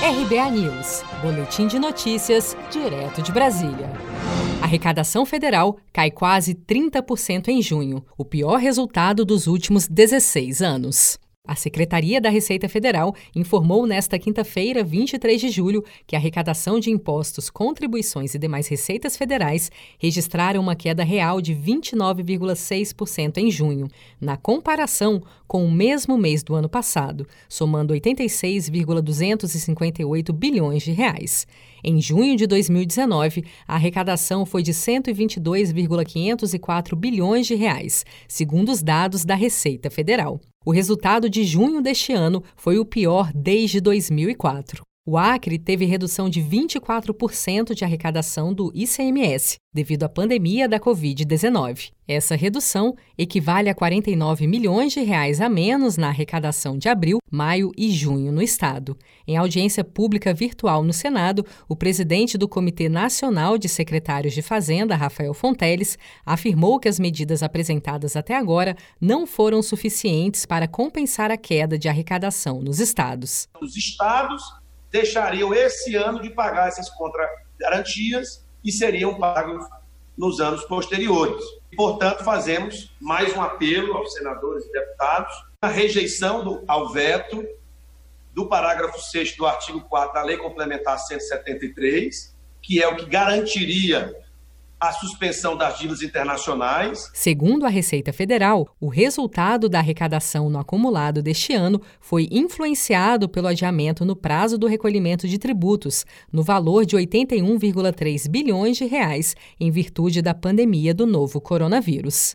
RBA News, Boletim de Notícias, direto de Brasília. A arrecadação federal cai quase 30% em junho, o pior resultado dos últimos 16 anos. A Secretaria da Receita Federal informou nesta quinta-feira, 23 de julho, que a arrecadação de impostos, contribuições e demais receitas federais registraram uma queda real de 29,6% em junho, na comparação com o mesmo mês do ano passado, somando 86,258 bilhões de reais. Em junho de 2019, a arrecadação foi de 122,504 bilhões de reais, segundo os dados da Receita Federal. O resultado de junho deste ano foi o pior desde 2004. O Acre teve redução de 24% de arrecadação do ICMS devido à pandemia da Covid-19. Essa redução equivale a 49 milhões de reais a menos na arrecadação de abril, maio e junho no estado. Em audiência pública virtual no Senado, o presidente do Comitê Nacional de Secretários de Fazenda, Rafael Fonteles, afirmou que as medidas apresentadas até agora não foram suficientes para compensar a queda de arrecadação nos estados. Os estados deixariam esse ano de pagar essas contragarantias e seriam pagos nos anos posteriores. Portanto, fazemos mais um apelo aos senadores e deputados a rejeição do, ao veto do parágrafo 6 do artigo 4 da Lei Complementar 173, que é o que garantiria a suspensão das dívidas internacionais. Segundo a Receita Federal, o resultado da arrecadação no acumulado deste ano foi influenciado pelo adiamento no prazo do recolhimento de tributos, no valor de 81,3 bilhões de reais, em virtude da pandemia do novo coronavírus.